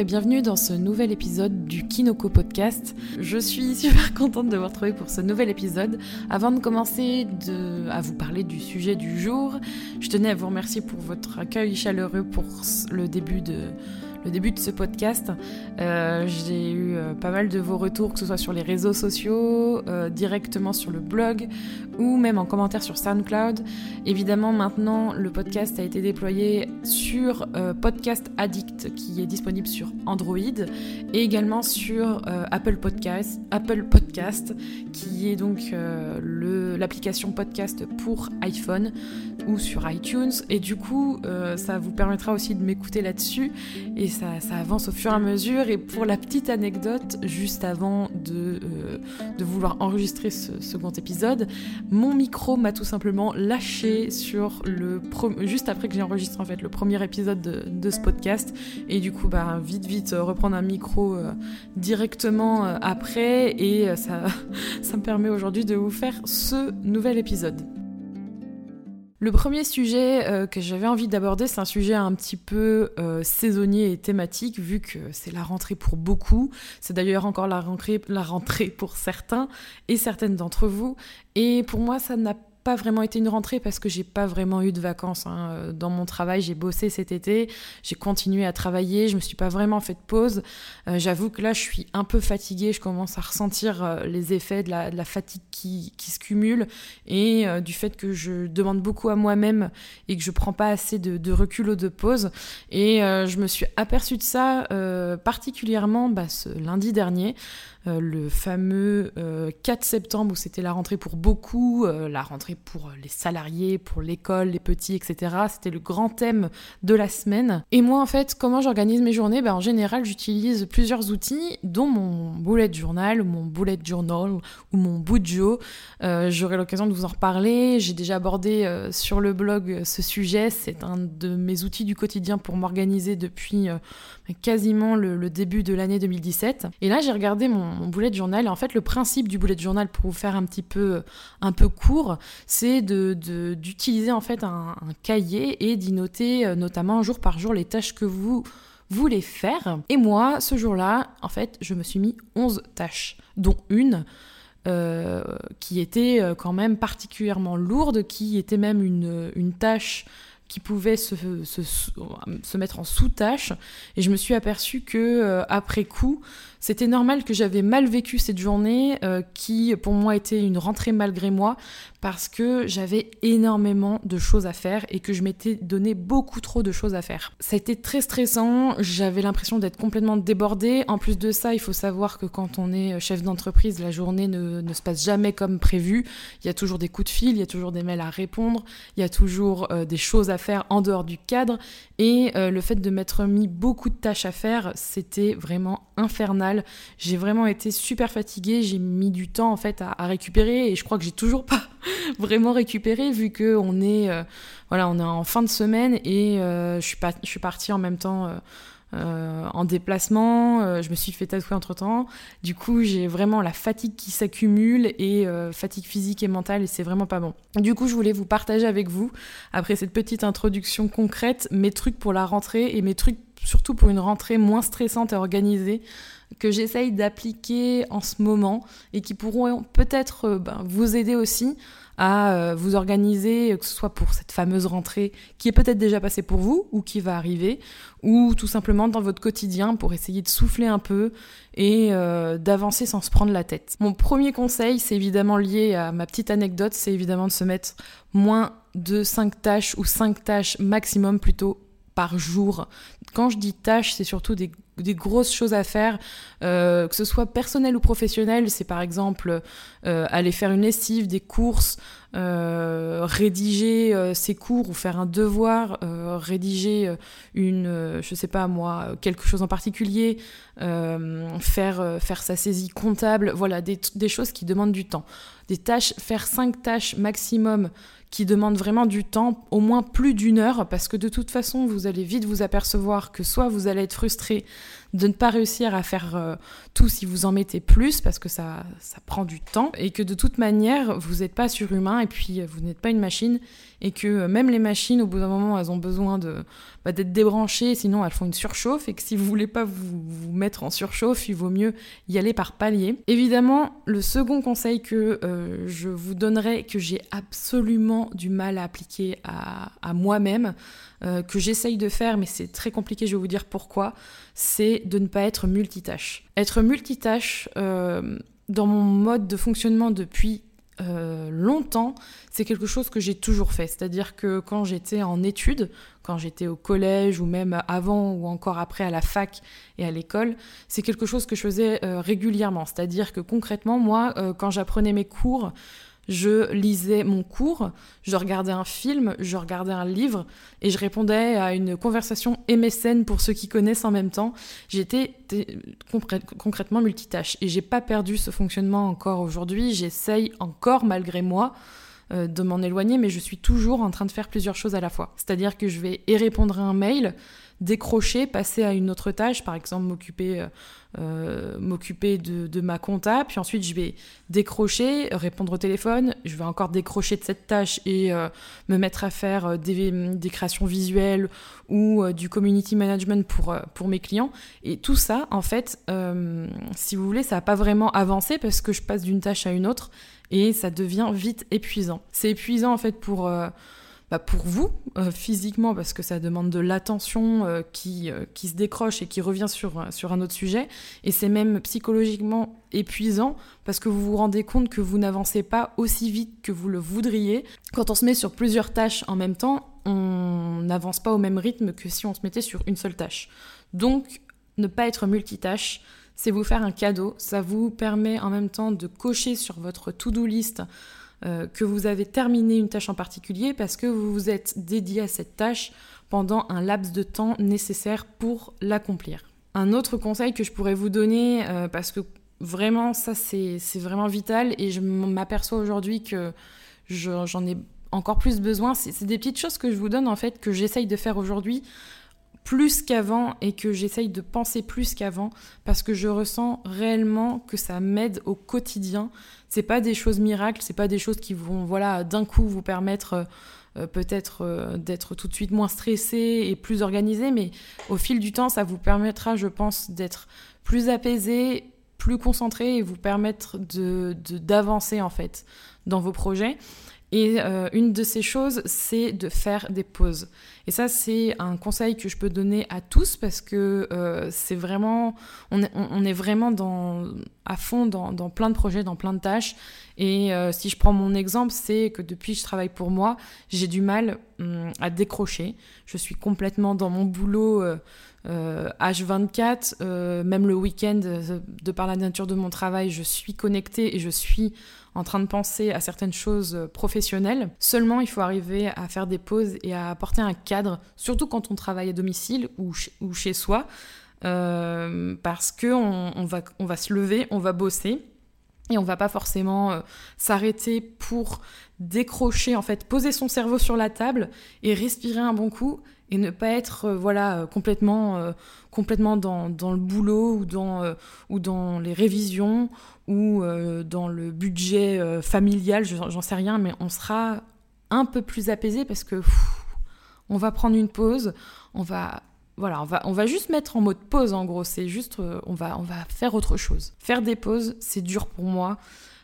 et bienvenue dans ce nouvel épisode du Kinoko Podcast. Je suis super contente de vous retrouver pour ce nouvel épisode. Avant de commencer à vous parler du sujet du jour, je tenais à vous remercier pour votre accueil chaleureux pour le début de, le début de ce podcast. Euh, j'ai eu euh, pas mal de vos retours, que ce soit sur les réseaux sociaux, euh, directement sur le blog ou même en commentaire sur SoundCloud. Évidemment, maintenant, le podcast a été déployé sur Podcast Addict qui est disponible sur Android et également sur Apple Podcast, Apple Podcast qui est donc l'application podcast pour iPhone ou sur iTunes. Et du coup, ça vous permettra aussi de m'écouter là-dessus et ça, avance au fur et à mesure. Et pour la petite anecdote, juste avant de, euh, vouloir enregistrer ce second épisode, mon micro m'a tout simplement lâché sur le juste après que j'ai enregistré en fait le premier épisode de, ce podcast. Et du coup, bah, vite, vite, euh, reprendre un micro euh, directement après. Et ça, ça me permet aujourd'hui de vous faire ce nouvel épisode. Le premier sujet euh, que j'avais envie d'aborder, c'est un sujet un petit peu euh, saisonnier et thématique, vu que c'est la rentrée pour beaucoup. C'est d'ailleurs encore la rentrée, la rentrée pour certains et certaines d'entre vous. Et pour moi, ça n'a pas vraiment été une rentrée parce que j'ai pas vraiment eu de vacances. Hein. Euh, dans mon travail, j'ai bossé cet été, j'ai continué à travailler, je me suis pas vraiment fait de pause. Euh, j'avoue que là, je suis un peu fatiguée, je commence à ressentir euh, les effets de la, fatigue qui, se cumule et du fait que je demande beaucoup à moi-même et que je prends pas assez de, recul ou de pause. Et je me suis aperçue de ça particulièrement bah, ce lundi dernier. Euh, le fameux 4 euh, septembre où c'était la rentrée pour beaucoup, euh, la rentrée pour les salariés, pour l'école, les petits, etc. C'était le grand thème de la semaine. Et moi, en fait, comment j'organise mes journées? Ben, En général, j'utilise plusieurs outils, dont mon bullet journal, mon bullet journal ou mon Bujo. J'aurai l'occasion de vous en reparler. J'ai déjà abordé sur le blog ce sujet. C'est un de mes outils du quotidien pour m'organiser depuis quasiment le, début de l'année 2017. Et là, j'ai regardé mon, mon, bullet journal. Et en fait, le principe du bullet journal, pour vous faire un petit peu, un peu court, c'est d'utiliser de, en fait un, cahier et d'y noter euh, notamment jour par jour les tâches que vous voulez faire. Et moi, ce jour-là, en fait, je me suis mis 11 tâches, dont une euh, qui était euh, quand même particulièrement lourde, qui était même une, une tâche qui pouvait se, se, se mettre en sous-tâche. Et je me suis aperçue que, euh, après coup, c'était normal que j'avais mal vécu cette journée, euh, qui pour moi était une rentrée malgré moi, parce que j'avais énormément de choses à faire et que je m'étais donné beaucoup trop de choses à faire. Ça a été très stressant, j'avais l'impression d'être complètement débordée. En plus de ça, il faut savoir que quand on est chef d'entreprise, la journée ne, ne, se passe jamais comme prévu. Il y a toujours des coups de fil, il y a toujours des mails à répondre, il y a toujours euh, des choses à faire en dehors du cadre. Et euh, le fait de m'être mis beaucoup de tâches à faire, c'était vraiment infernal. J'ai vraiment été super fatiguée, j'ai mis du temps en fait à, récupérer et je crois que j'ai toujours pas vraiment récupéré vu que on est euh, voilà on est en fin de semaine et euh, je suis pas je suis partie en même temps euh, en déplacement, euh, je me suis fait tatouer entre temps. Du coup, j'ai vraiment la fatigue qui s'accumule et euh, fatigue physique et mentale et c'est vraiment pas bon. Du coup, je voulais vous partager avec vous, après cette petite introduction concrète, mes trucs pour la rentrée et mes trucs surtout pour une rentrée moins stressante et organisée que j'essaye d'appliquer en ce moment et qui pourront peut-être ben, vous aider aussi à euh, vous organiser, que ce soit pour cette fameuse rentrée qui est peut-être déjà passée pour vous ou qui va arriver, ou tout simplement dans votre quotidien pour essayer de souffler un peu et euh, d'avancer sans se prendre la tête. Mon premier conseil, c'est évidemment lié à ma petite anecdote, c'est évidemment de se mettre moins de 5 tâches ou 5 tâches maximum plutôt par jour. Quand je dis tâches, c'est surtout des grosses choses à faire, euh, que ce soit personnel ou professionnel. C'est par exemple euh, aller faire une lessive, des courses, euh, rédiger ses cours ou faire un devoir, rédiger une, je sais pas moi, quelque chose en particulier, faire, faire sa saisie comptable. Voilà, des choses qui demandent du temps. Des tâches, faire cinq tâches maximum qui demandent vraiment du temps, au moins plus d'une heure, parce que de toute façon, vous allez vite vous apercevoir que soit vous allez être frustré de ne pas réussir à faire euh, tout si vous en mettez plus, parce que ça, ça prend du temps, et que de toute manière, vous n'êtes pas surhumain, et puis vous n'êtes pas une machine, et que même les machines, au bout d'un moment, elles ont besoin de, bah, d'être débranchées, sinon elles font une surchauffe, et que si vous voulez pas vous, vous, mettre en surchauffe, il vaut mieux y aller par palier. Évidemment, le second conseil que je vous donnerai, que j'ai absolument du mal à appliquer à, à moi-même, euh, que j'essaye de faire, mais c'est très compliqué, je vais vous dire pourquoi, c'est de ne pas être multitâche. Être multitâche, euh, dans mon mode de fonctionnement depuis euh, longtemps, c'est quelque chose que j'ai toujours fait. C'est-à-dire que quand j'étais en études, quand j'étais au collège ou même avant ou encore après à la fac et à l'école, c'est quelque chose que je faisais régulièrement. C'est-à-dire que concrètement, moi, quand j'apprenais mes cours, je lisais mon cours, je regardais un film, je regardais un livre et je répondais à une conversation MSN pour ceux qui connaissent en même temps. J'étais concrètement multitâche et j'ai pas perdu ce fonctionnement encore aujourd'hui. J'essaye encore malgré moi euh, de m'en éloigner, mais je suis toujours en train de faire plusieurs choses à la fois. C'est-à-dire que je vais et répondre à un mail, décrocher, passer à une autre tâche, par exemple m'occuper euh, euh, m'occuper de, ma compta, puis ensuite je vais décrocher, répondre au téléphone, je vais encore décrocher de cette tâche et euh, me mettre à faire des, créations visuelles ou du community management pour, pour mes clients. Et tout ça, en fait, si vous voulez, ça n'a pas vraiment avancé parce que je passe d'une tâche à une autre et ça devient vite épuisant. C'est épuisant en fait pour bah, pour vous, euh, physiquement, parce que ça demande de l'attention euh, qui, euh, qui se décroche et qui revient sur, sur un autre sujet, et c'est même psychologiquement épuisant, parce que vous vous rendez compte que vous n'avancez pas aussi vite que vous le voudriez. Quand on se met sur plusieurs tâches en même temps, on n'avance pas au même rythme que si on se mettait sur une seule tâche. Donc, ne pas être multitâche, c'est vous faire un cadeau. Ça vous permet en même temps de cocher sur votre to-do list euh, que vous avez terminé une tâche en particulier parce que vous vous êtes dédié à cette tâche pendant un laps de temps nécessaire pour l'accomplir. Un autre conseil que je pourrais vous donner, euh, parce que vraiment ça c'est vraiment vital et je m'aperçois aujourd'hui que j'en ai encore plus besoin, c'est des petites choses que je vous donne en fait, que j'essaye de faire aujourd'hui plus qu'avant et que j'essaye de penser plus qu'avant parce que je ressens réellement que ça m'aide au quotidien. C'est pas des choses miracles, c'est pas des choses qui vont voilà d'un coup vous permettre euh, peut-être euh, d'être tout de suite moins stressé et plus organisé, mais au fil du temps, ça vous permettra, je pense, d'être plus apaisé, plus concentré et vous permettre de d'avancer en fait dans vos projets. Et euh, une de ces choses, c'est de faire des pauses. Et ça, c'est un conseil que je peux donner à tous parce que euh, c'est vraiment, on est, vraiment à fond dans, dans, plein de projets, dans plein de tâches. Et euh, si je prends mon exemple, c'est que depuis que je travaille pour moi, j'ai du mal hum, à décrocher. Je suis complètement dans mon boulot. H24, même le week-end, de par la nature de mon travail, je suis connectée et je suis en train de penser à certaines choses professionnelles. Seulement, il faut arriver à faire des pauses et à apporter un cadre, surtout quand on travaille à domicile ou, chez soi, euh, parce que on, va, se lever, on va bosser. Et on va pas forcément euh, s'arrêter pour décrocher, en fait, poser son cerveau sur la table et respirer un bon coup et ne pas être euh, voilà complètement complètement dans, dans, le boulot ou dans ou dans les révisions ou euh, dans le budget euh, familial, j'en sais rien, mais on sera un peu plus apaisé parce que on va prendre une pause, on va voilà, on va, on va juste mettre en mode pause en gros, c'est juste euh, on va on va faire autre chose. Faire des pauses, c'est dur pour moi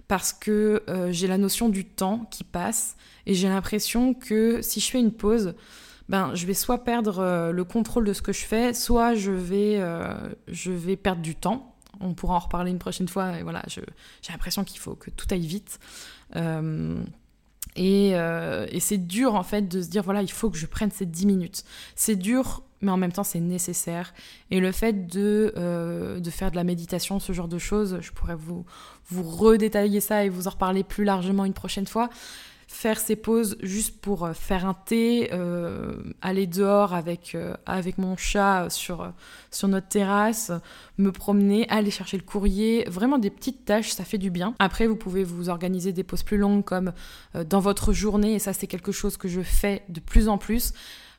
parce que j'ai la notion du temps qui passe et j'ai l'impression que si je fais une pause, ben je vais soit perdre le contrôle de ce que je fais, soit je vais je vais perdre du temps on pourra en reparler une prochaine fois. Et voilà, j'ai l'impression qu'il faut que tout aille vite. Euh, euh, et, c'est dur en fait de se dire voilà, il faut que je prenne ces 10 minutes. C'est dur, mais en même temps c'est nécessaire. Et le fait de, euh, de faire de la méditation, ce genre de choses, je pourrais vous, vous redétailler ça et vous en reparler plus largement une prochaine fois faire ces pauses juste pour euh, faire un thé, euh, aller dehors avec, euh, mon chat sur notre terrasse, me promener, aller chercher le courrier, vraiment des petites tâches, ça fait du bien. Après, vous pouvez vous organiser des pauses plus longues comme dans votre journée, et ça c'est quelque chose que je fais de plus en plus.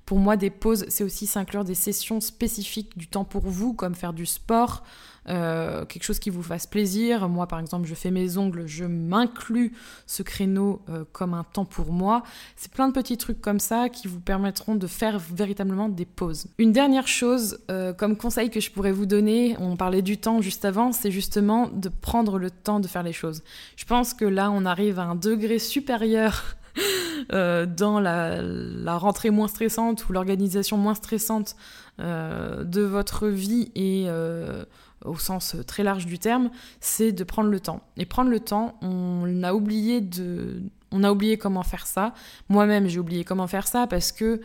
Pour moi, des pauses, c'est aussi s'inclure des sessions spécifiques du temps pour vous, comme faire du sport, euh, quelque chose qui vous fasse plaisir. Moi, par exemple, je fais mes ongles, je m'inclus ce créneau euh, comme un temps pour moi. C'est plein de petits trucs comme ça qui vous permettront de faire véritablement des pauses. Une dernière chose, euh, comme conseil que je pourrais vous donner, on parlait du temps juste avant, c'est justement de prendre le temps de faire les choses. Je pense que là, on arrive à un degré supérieur dans la, rentrée moins stressante ou l'organisation moins stressante de votre vie et au sens très large du terme, c'est de prendre le temps. Et prendre le temps, on a oublié de, on a oublié comment faire ça. Moi-même, j'ai oublié comment faire ça parce que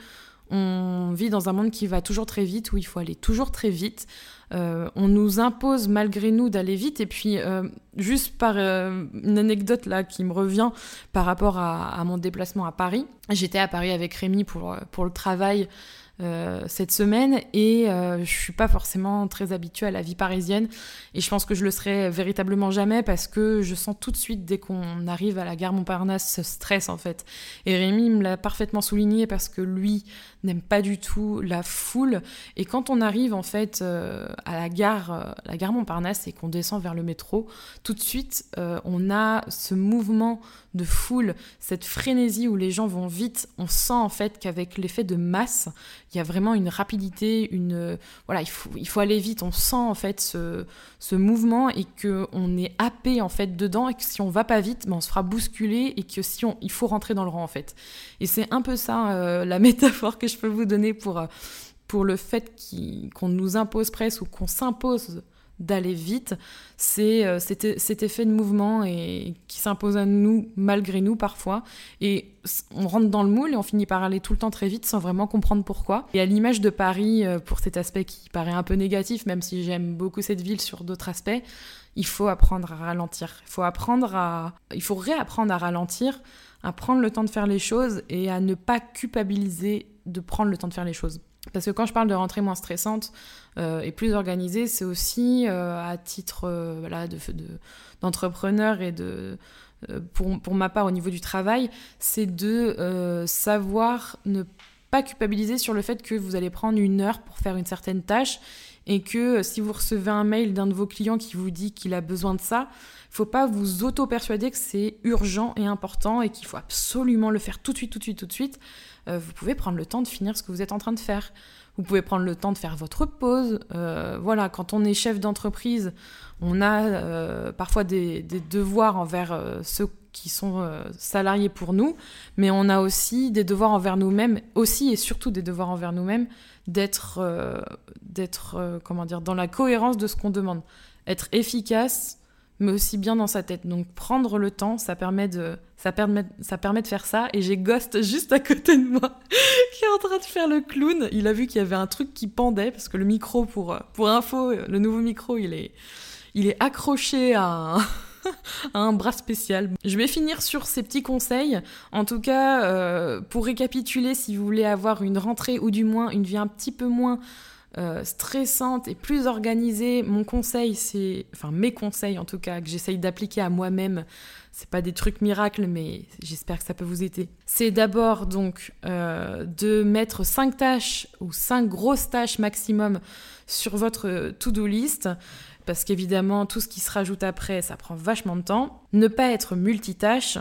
on vit dans un monde qui va toujours très vite, où il faut aller toujours très vite. Euh, on nous impose malgré nous d'aller vite. Et puis, euh, juste par euh, une anecdote là qui me revient par rapport à, à mon déplacement à Paris. J'étais à Paris avec Rémi pour, pour le travail euh, cette semaine et euh, je suis pas forcément très habituée à la vie parisienne et je pense que je le serai véritablement jamais parce que je sens tout de suite dès qu'on arrive à la gare Montparnasse ce stress en fait. Et Rémi me l'a parfaitement souligné parce que lui n'aime pas du tout la foule et quand on arrive en fait euh, à la gare, la gare Montparnasse et qu'on descend vers le métro, tout de suite on a ce mouvement de foule, cette frénésie où les gens vont vite, on sent en fait qu'avec l'effet de masse, il y a vraiment une rapidité, une voilà, il faut, il faut aller vite, on sent en fait ce, ce mouvement et que on est happé en fait dedans et que si on va pas vite, ben, on se fera bousculer et que si on il faut rentrer dans le rang en fait. Et c'est un peu ça euh, la métaphore que je peux vous donner pour euh, pour le fait qu'on nous impose presque ou qu'on s'impose d'aller vite, c'est euh, cet, effet de mouvement et qui s'impose à nous malgré nous parfois. Et on rentre dans le moule et on finit par aller tout le temps très vite sans vraiment comprendre pourquoi. Et à l'image de Paris, euh, pour cet aspect qui paraît un peu négatif, même si j'aime beaucoup cette ville sur d'autres aspects, il faut apprendre à ralentir. Il faut apprendre à, il faut réapprendre à ralentir, à prendre le temps de faire les choses et à ne pas culpabiliser de prendre le temps de faire les choses. Parce que quand je parle de rentrée moins stressante euh, et plus organisée, c'est aussi euh, à titre euh, voilà, d'entrepreneur et de, pour, pour, ma part au niveau du travail, c'est de savoir ne pas culpabiliser sur le fait que vous allez prendre une heure pour faire une certaine tâche et que si vous recevez un mail d'un de vos clients qui vous dit qu'il a besoin de ça, il faut pas vous auto-persuader que c'est urgent et important et qu'il faut absolument le faire tout de suite, tout de suite, tout de suite. Euh, vous pouvez prendre le temps de finir ce que vous êtes en train de faire. Vous pouvez prendre le temps de faire votre pause. Euh, voilà, quand on est chef d'entreprise, on a euh, parfois des, devoirs envers ceux qui sont salariés pour nous, mais on a aussi des devoirs envers nous-mêmes, aussi et surtout des devoirs envers nous-mêmes, d'être, d'être, comment dire, dans la cohérence de ce qu'on demande, être efficace, mais aussi bien dans sa tête. Donc prendre le temps, ça permet de, ça permet, ça permet de faire ça. Et j'ai Ghost juste à côté de moi qui est en train de faire le clown. Il a vu qu'il y avait un truc qui pendait parce que le micro, pour, pour info, le nouveau micro, il est, il est accroché à un, un bras spécial. Je vais finir sur ces petits conseils. En tout cas, euh, pour récapituler, si vous voulez avoir une rentrée ou du moins une vie un petit peu moins euh, stressante et plus organisée, mon conseil, c'est, enfin mes conseils en tout cas, que j'essaye d'appliquer à moi-même, c'est pas des trucs miracles, mais j'espère que ça peut vous aider. C'est d'abord donc euh, de mettre 5 tâches ou 5 grosses tâches maximum sur votre to-do list parce qu'évidemment, tout ce qui se rajoute après, ça prend vachement de temps. Ne pas être multitâche,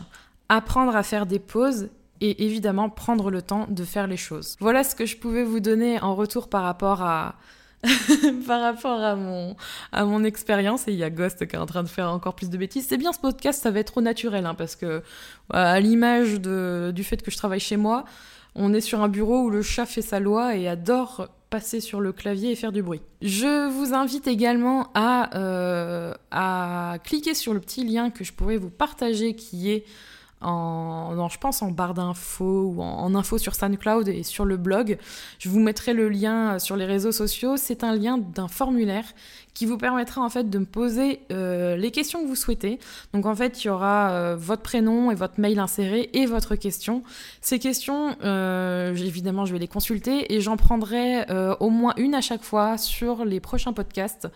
apprendre à faire des pauses et évidemment prendre le temps de faire les choses. Voilà ce que je pouvais vous donner en retour par rapport à par rapport à mon à mon expérience et il y a Ghost qui est en train de faire encore plus de bêtises. C'est bien ce podcast, ça va être trop naturel hein, parce que à l'image du fait que je travaille chez moi, on est sur un bureau où le chat fait sa loi et adore passer sur le clavier et faire du bruit. Je vous invite également à, euh, cliquer sur le petit lien que je pourrais vous partager qui est en, je pense en barre d'infos ou en, info sur SoundCloud et sur le blog. Je vous mettrai le lien sur les réseaux sociaux. C'est un lien d'un formulaire qui vous permettra en fait de me poser euh, les questions que vous souhaitez. Donc en fait, il y aura euh, votre prénom et votre mail inséré et votre question. Ces questions, euh, évidemment, je vais les consulter et j'en prendrai au moins une à chaque fois sur les prochains podcasts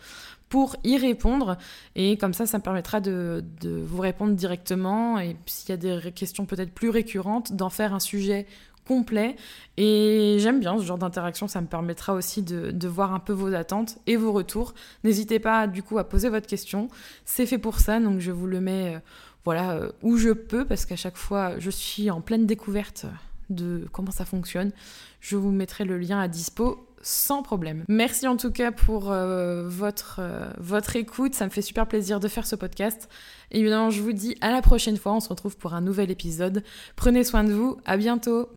pour y répondre. Et comme ça, ça me permettra de, vous répondre directement. Et s'il y a des questions peut-être plus récurrentes, d'en faire un sujet complet. Et j'aime bien ce genre d'interaction, ça me permettra aussi de, voir un peu vos attentes et vos retours. N'hésitez pas du coup à poser votre question, c'est fait pour ça, donc je vous le mets voilà, où je peux, parce qu'à chaque fois je suis en pleine découverte de comment ça fonctionne. Je vous mettrai le lien à dispo sans problème. Merci en tout cas pour euh, votre, euh, votre écoute, ça me fait super plaisir de faire ce podcast. Évidemment, je vous dis à la prochaine fois, on se retrouve pour un nouvel épisode. Prenez soin de vous, à bientôt